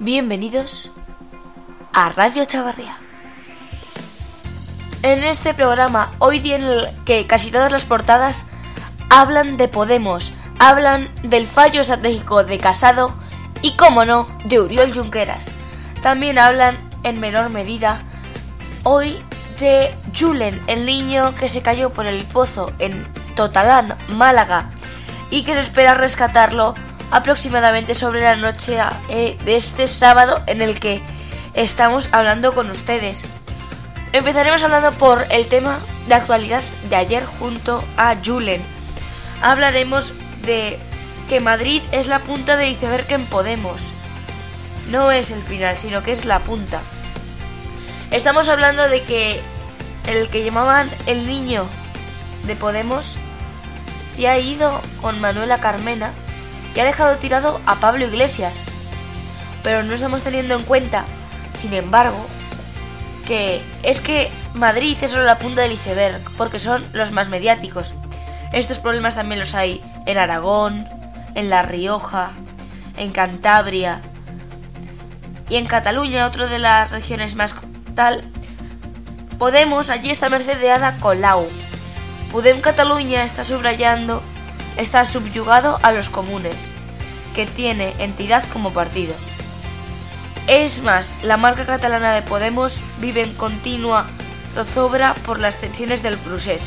Bienvenidos a Radio Chavarría. En este programa, hoy día en el que casi todas las portadas hablan de Podemos, hablan del fallo estratégico de Casado y, como no, de Uriol Junqueras. También hablan, en menor medida, hoy de Julen, el niño que se cayó por el pozo en Totalán, Málaga, y que se espera rescatarlo aproximadamente sobre la noche eh, de este sábado en el que estamos hablando con ustedes. Empezaremos hablando por el tema de actualidad de ayer junto a Julen. Hablaremos de que Madrid es la punta del iceberg en Podemos. No es el final, sino que es la punta. Estamos hablando de que el que llamaban el niño de Podemos se ha ido con Manuela Carmena y ha dejado tirado a Pablo Iglesias. Pero no estamos teniendo en cuenta, sin embargo, que es que Madrid es solo la punta del iceberg, porque son los más mediáticos. Estos problemas también los hay en Aragón, en La Rioja, en Cantabria y en Cataluña, otra de las regiones más tal. Podemos, allí está Merced de Ada Colau. Podem Cataluña está subrayando, está subyugado a los comunes, que tiene entidad como partido. Es más, la marca catalana de Podemos vive en continua zozobra por las tensiones del procés.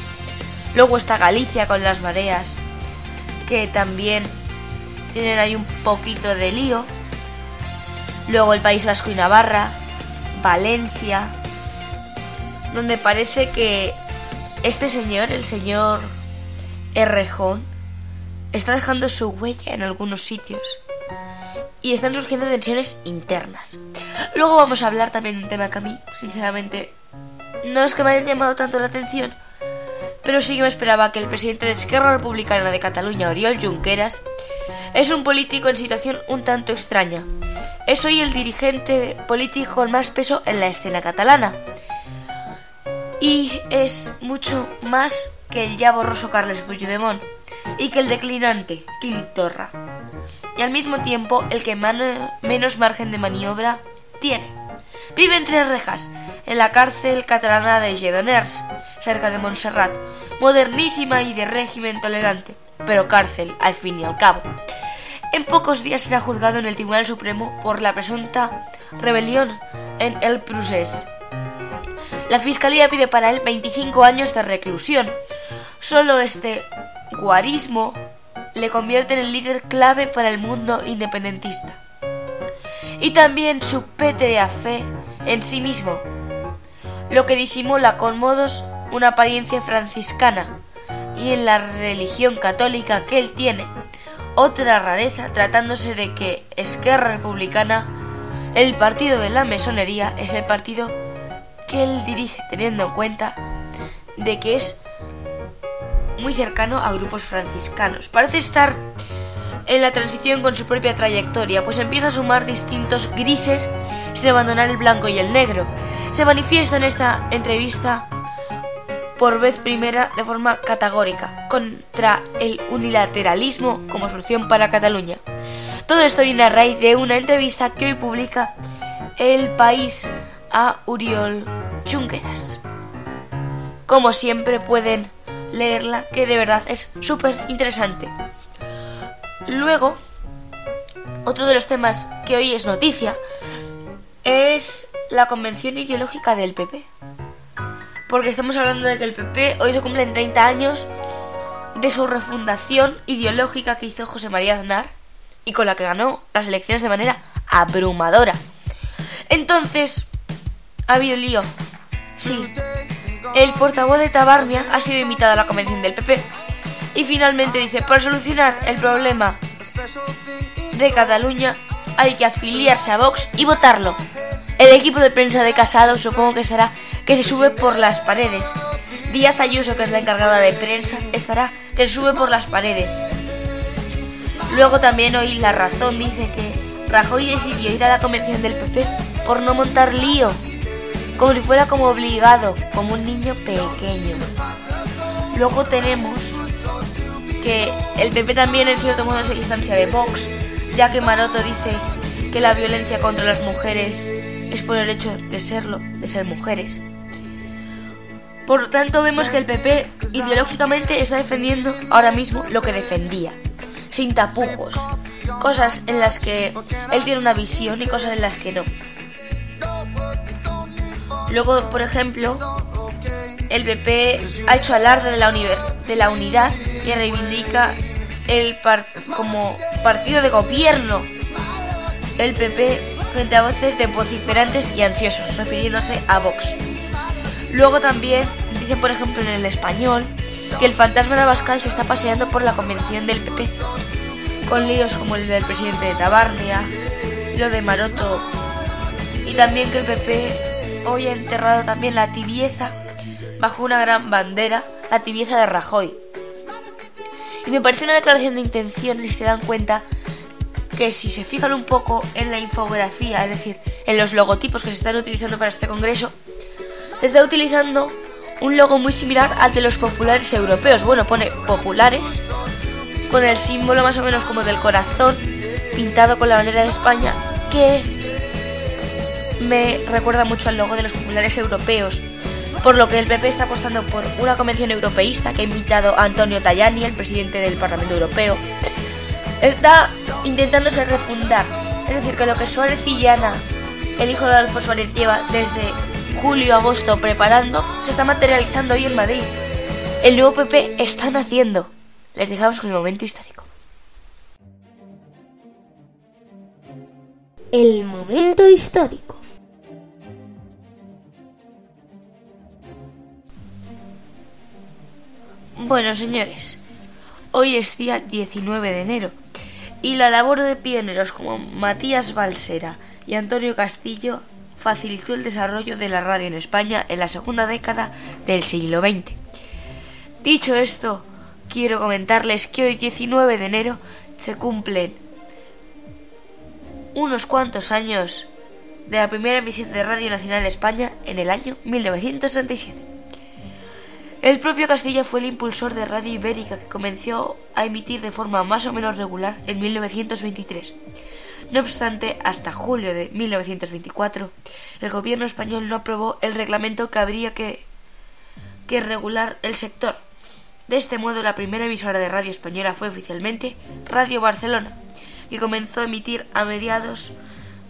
Luego está Galicia con las mareas, que también tienen ahí un poquito de lío. Luego el País Vasco y Navarra, Valencia, donde parece que este señor, el señor Errejón, está dejando su huella en algunos sitios y están surgiendo tensiones internas. Luego vamos a hablar también de un tema que a mí, sinceramente, no es que me haya llamado tanto la atención, pero sí que me esperaba que el presidente de Esquerra Republicana de Cataluña, Oriol Junqueras, es un político en situación un tanto extraña. Es hoy el dirigente político con más peso en la escena catalana. Y es mucho más que el ya borroso Carles Puigdemont y que el declinante Quim Torra. Y al mismo tiempo el que menos margen de maniobra tiene. Vive entre rejas, en la cárcel catalana de Lledoners, cerca de Montserrat, modernísima y de régimen tolerante, pero cárcel al fin y al cabo. En pocos días será juzgado en el Tribunal Supremo por la presunta rebelión en el procés. La Fiscalía pide para él 25 años de reclusión. Solo este guarismo le convierte en el líder clave para el mundo independentista. Y también su pétrea fe en sí mismo, lo que disimula con modos una apariencia franciscana y en la religión católica que él tiene. Otra rareza tratándose de que Esquerra Republicana, el partido de la mesonería, es el partido que él dirige teniendo en cuenta de que es muy cercano a grupos franciscanos. Parece estar en la transición con su propia trayectoria, pues empieza a sumar distintos grises sin abandonar el blanco y el negro. Se manifiesta en esta entrevista por vez primera de forma categórica contra el unilateralismo como solución para Cataluña. Todo esto viene a raíz de una entrevista que hoy publica El País a Uriol Junqueras. Como siempre pueden leerla, que de verdad es súper interesante. Luego, otro de los temas que hoy es noticia es la convención ideológica del PP. Porque estamos hablando de que el PP hoy se cumplen 30 años de su refundación ideológica que hizo José María Aznar y con la que ganó las elecciones de manera abrumadora. Entonces, ha habido lío. Sí, el portavoz de Tabarnia ha sido invitado a la convención del PP y finalmente dice, para solucionar el problema de Cataluña hay que afiliarse a Vox y votarlo. El equipo de prensa de Casado supongo que será que se sube por las paredes. Díaz Ayuso, que es la encargada de prensa, estará que se sube por las paredes. Luego también hoy La Razón dice que Rajoy decidió ir a la convención del PP por no montar lío como si fuera como obligado, como un niño pequeño. Luego tenemos que el PP también en cierto modo se distancia de Vox, ya que Maroto dice que la violencia contra las mujeres es por el hecho de serlo, de ser mujeres. Por lo tanto, vemos que el PP ideológicamente está defendiendo ahora mismo lo que defendía, sin tapujos, cosas en las que él tiene una visión y cosas en las que no. Luego, por ejemplo, el PP ha hecho alarde de la, de la unidad y reivindica el como partido de gobierno el PP frente a voces de vociferantes y ansiosos, refiriéndose a Vox. Luego también dice, por ejemplo, en el español, que el fantasma de Abascal se está paseando por la convención del PP, con líos como el del presidente de Tabarnia, lo de Maroto, y también que el PP hoy ha enterrado también la tibieza bajo una gran bandera, la tibieza de Rajoy. Y me parece una declaración de intención y se dan cuenta que si se fijan un poco en la infografía, es decir, en los logotipos que se están utilizando para este congreso, se está utilizando un logo muy similar al de los populares europeos. Bueno, pone populares con el símbolo más o menos como del corazón pintado con la bandera de España que me recuerda mucho al logo de los populares europeos. Por lo que el PP está apostando por una convención europeísta que ha invitado a Antonio Tajani, el presidente del Parlamento Europeo. Está intentándose refundar. Es decir, que lo que Suárez y Llana, el hijo de Adolfo Suárez, lleva desde julio-agosto preparando, se está materializando hoy en Madrid. El nuevo PP está naciendo. Les dejamos con el momento histórico. El momento histórico. Bueno, señores, hoy es día 19 de enero y la labor de pioneros como Matías Balsera y Antonio Castillo facilitó el desarrollo de la radio en España en la segunda década del siglo XX. Dicho esto, quiero comentarles que hoy 19 de enero se cumplen unos cuantos años de la primera emisión de Radio Nacional de España en el año 1967. El propio Castillo fue el impulsor de Radio Ibérica que comenzó a emitir de forma más o menos regular en 1923. No obstante, hasta julio de 1924, el gobierno español no aprobó el reglamento que habría que, que regular el sector. De este modo, la primera emisora de radio española fue oficialmente Radio Barcelona, que comenzó a emitir a mediados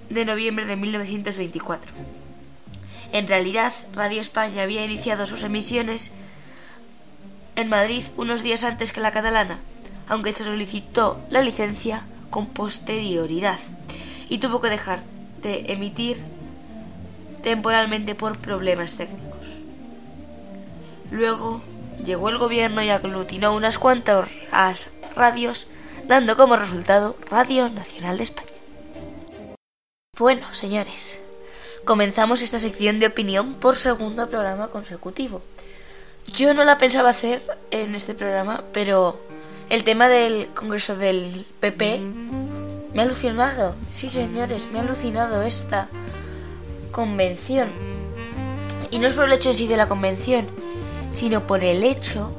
de noviembre de 1924. En realidad, Radio España había iniciado sus emisiones en Madrid unos días antes que la catalana, aunque solicitó la licencia con posterioridad y tuvo que dejar de emitir temporalmente por problemas técnicos. Luego llegó el gobierno y aglutinó unas cuantas radios, dando como resultado Radio Nacional de España. Bueno, señores, comenzamos esta sección de opinión por segundo programa consecutivo. Yo no la pensaba hacer en este programa, pero el tema del Congreso del PP me ha alucinado. Sí, señores, me ha alucinado esta convención. Y no es por el hecho en sí de la convención, sino por el hecho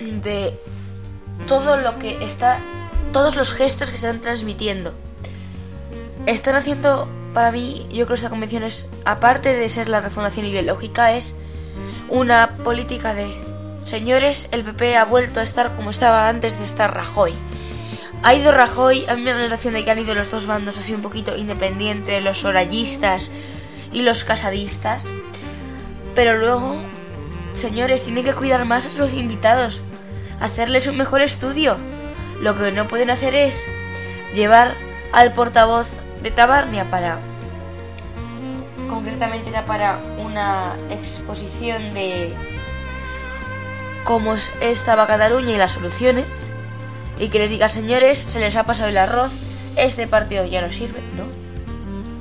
de todo lo que está, todos los gestos que se están transmitiendo. Están haciendo, para mí, yo creo que esta convención es, aparte de ser la refundación ideológica, es una política de Señores, el PP ha vuelto a estar como estaba antes de estar Rajoy. Ha ido Rajoy, a mí me da la sensación de que han ido los dos bandos así un poquito independientes, los orallistas y los casadistas. Pero luego, señores, tienen que cuidar más a sus invitados, hacerles un mejor estudio. Lo que no pueden hacer es llevar al portavoz de Tabarnia para concretamente era para una exposición de cómo estaba Cataluña y las soluciones, y que les diga, señores, se les ha pasado el arroz, este partido ya no sirve, ¿no?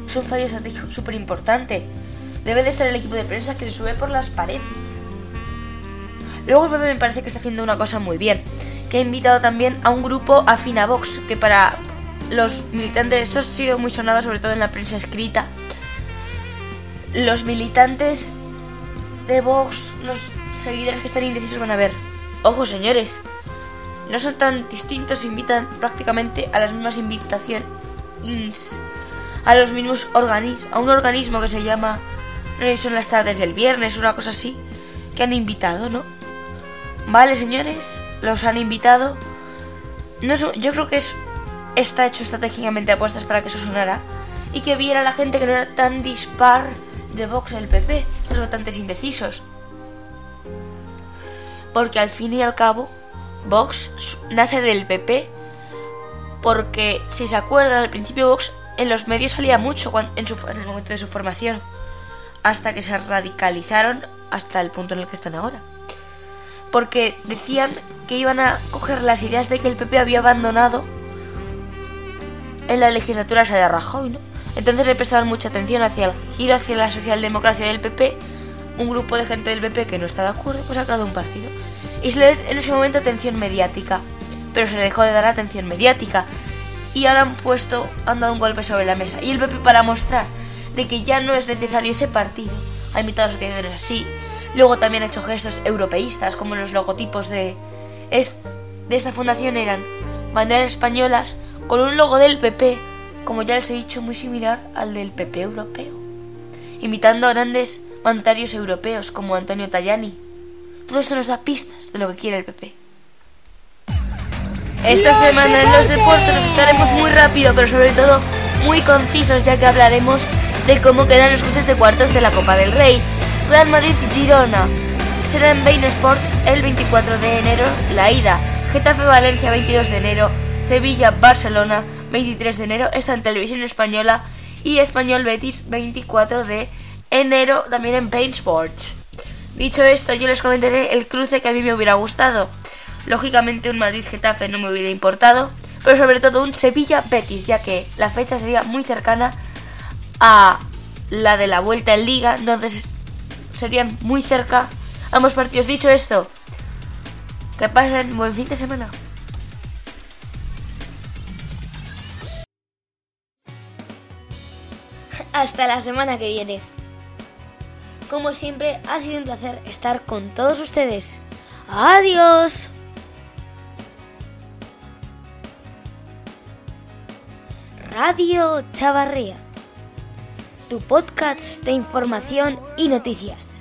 Es un fallo estratégico súper importante. Debe de estar el equipo de prensa que se sube por las paredes. Luego el PP me parece que está haciendo una cosa muy bien, que ha invitado también a un grupo afín a Vox, que para los militantes, esto ha sido muy sonado sobre todo en la prensa escrita, los militantes de Vox, los seguidores que están indecisos van a ver. Ojo, señores, no son tan distintos, invitan prácticamente a las mismas invitaciones, a los mismos organismos, a un organismo que se llama, no son las tardes del viernes, una cosa así, que han invitado, ¿no? Vale, señores, los han invitado. No yo creo que es está hecho estratégicamente a puestas para que eso sonara y que viera la gente que no era tan dispar de Vox el PP, estos votantes indecisos. Porque al fin y al cabo, Vox nace del PP porque, si se acuerdan, al principio Vox en los medios salía mucho en, su, en el momento de su formación, hasta que se radicalizaron hasta el punto en el que están ahora. Porque decían que iban a coger las ideas de que el PP había abandonado en la legislatura de Rajoy, ¿no? Entonces le prestaban mucha atención hacia el giro hacia la socialdemocracia del PP. Un grupo de gente del PP que no está de acuerdo, pues ha creado un partido. Y se le dio en ese momento atención mediática. Pero se le dejó de dar atención mediática. Y ahora han puesto, han dado un golpe sobre la mesa. Y el PP para mostrar de que ya no es necesario ese partido, ha invitado a asociaciones así. Luego también ha hecho gestos europeístas, como los logotipos de, es, de esta fundación eran banderas españolas con un logo del PP, como ya les he dicho, muy similar al del PP europeo, imitando a grandes mandatarios europeos como Antonio Tajani. Todo esto nos da pistas de lo que quiere el PP. Esta Los semana en los deportes nos estaremos muy rápido, pero sobre todo muy concisos, ya que hablaremos de cómo quedan los cruces de cuartos de la Copa del Rey. Real Madrid-Girona será en Bein Sports el 24 de enero la ida. Getafe-Valencia 22 de enero. Sevilla-Barcelona 23 de enero. Está en televisión española. Y Español-Betis 24 de enero también en Bein Sports. Dicho esto, yo les comentaré el cruce que a mí me hubiera gustado. Lógicamente un Madrid-Getafe no me hubiera importado, pero sobre todo un Sevilla-Betis, ya que la fecha sería muy cercana a la de la vuelta en liga, entonces serían muy cerca ambos partidos. Dicho esto, que pasen buen fin de semana. Hasta la semana que viene. Como siempre, ha sido un placer estar con todos ustedes. Adiós. Radio Chavarría. Tu podcast de información y noticias.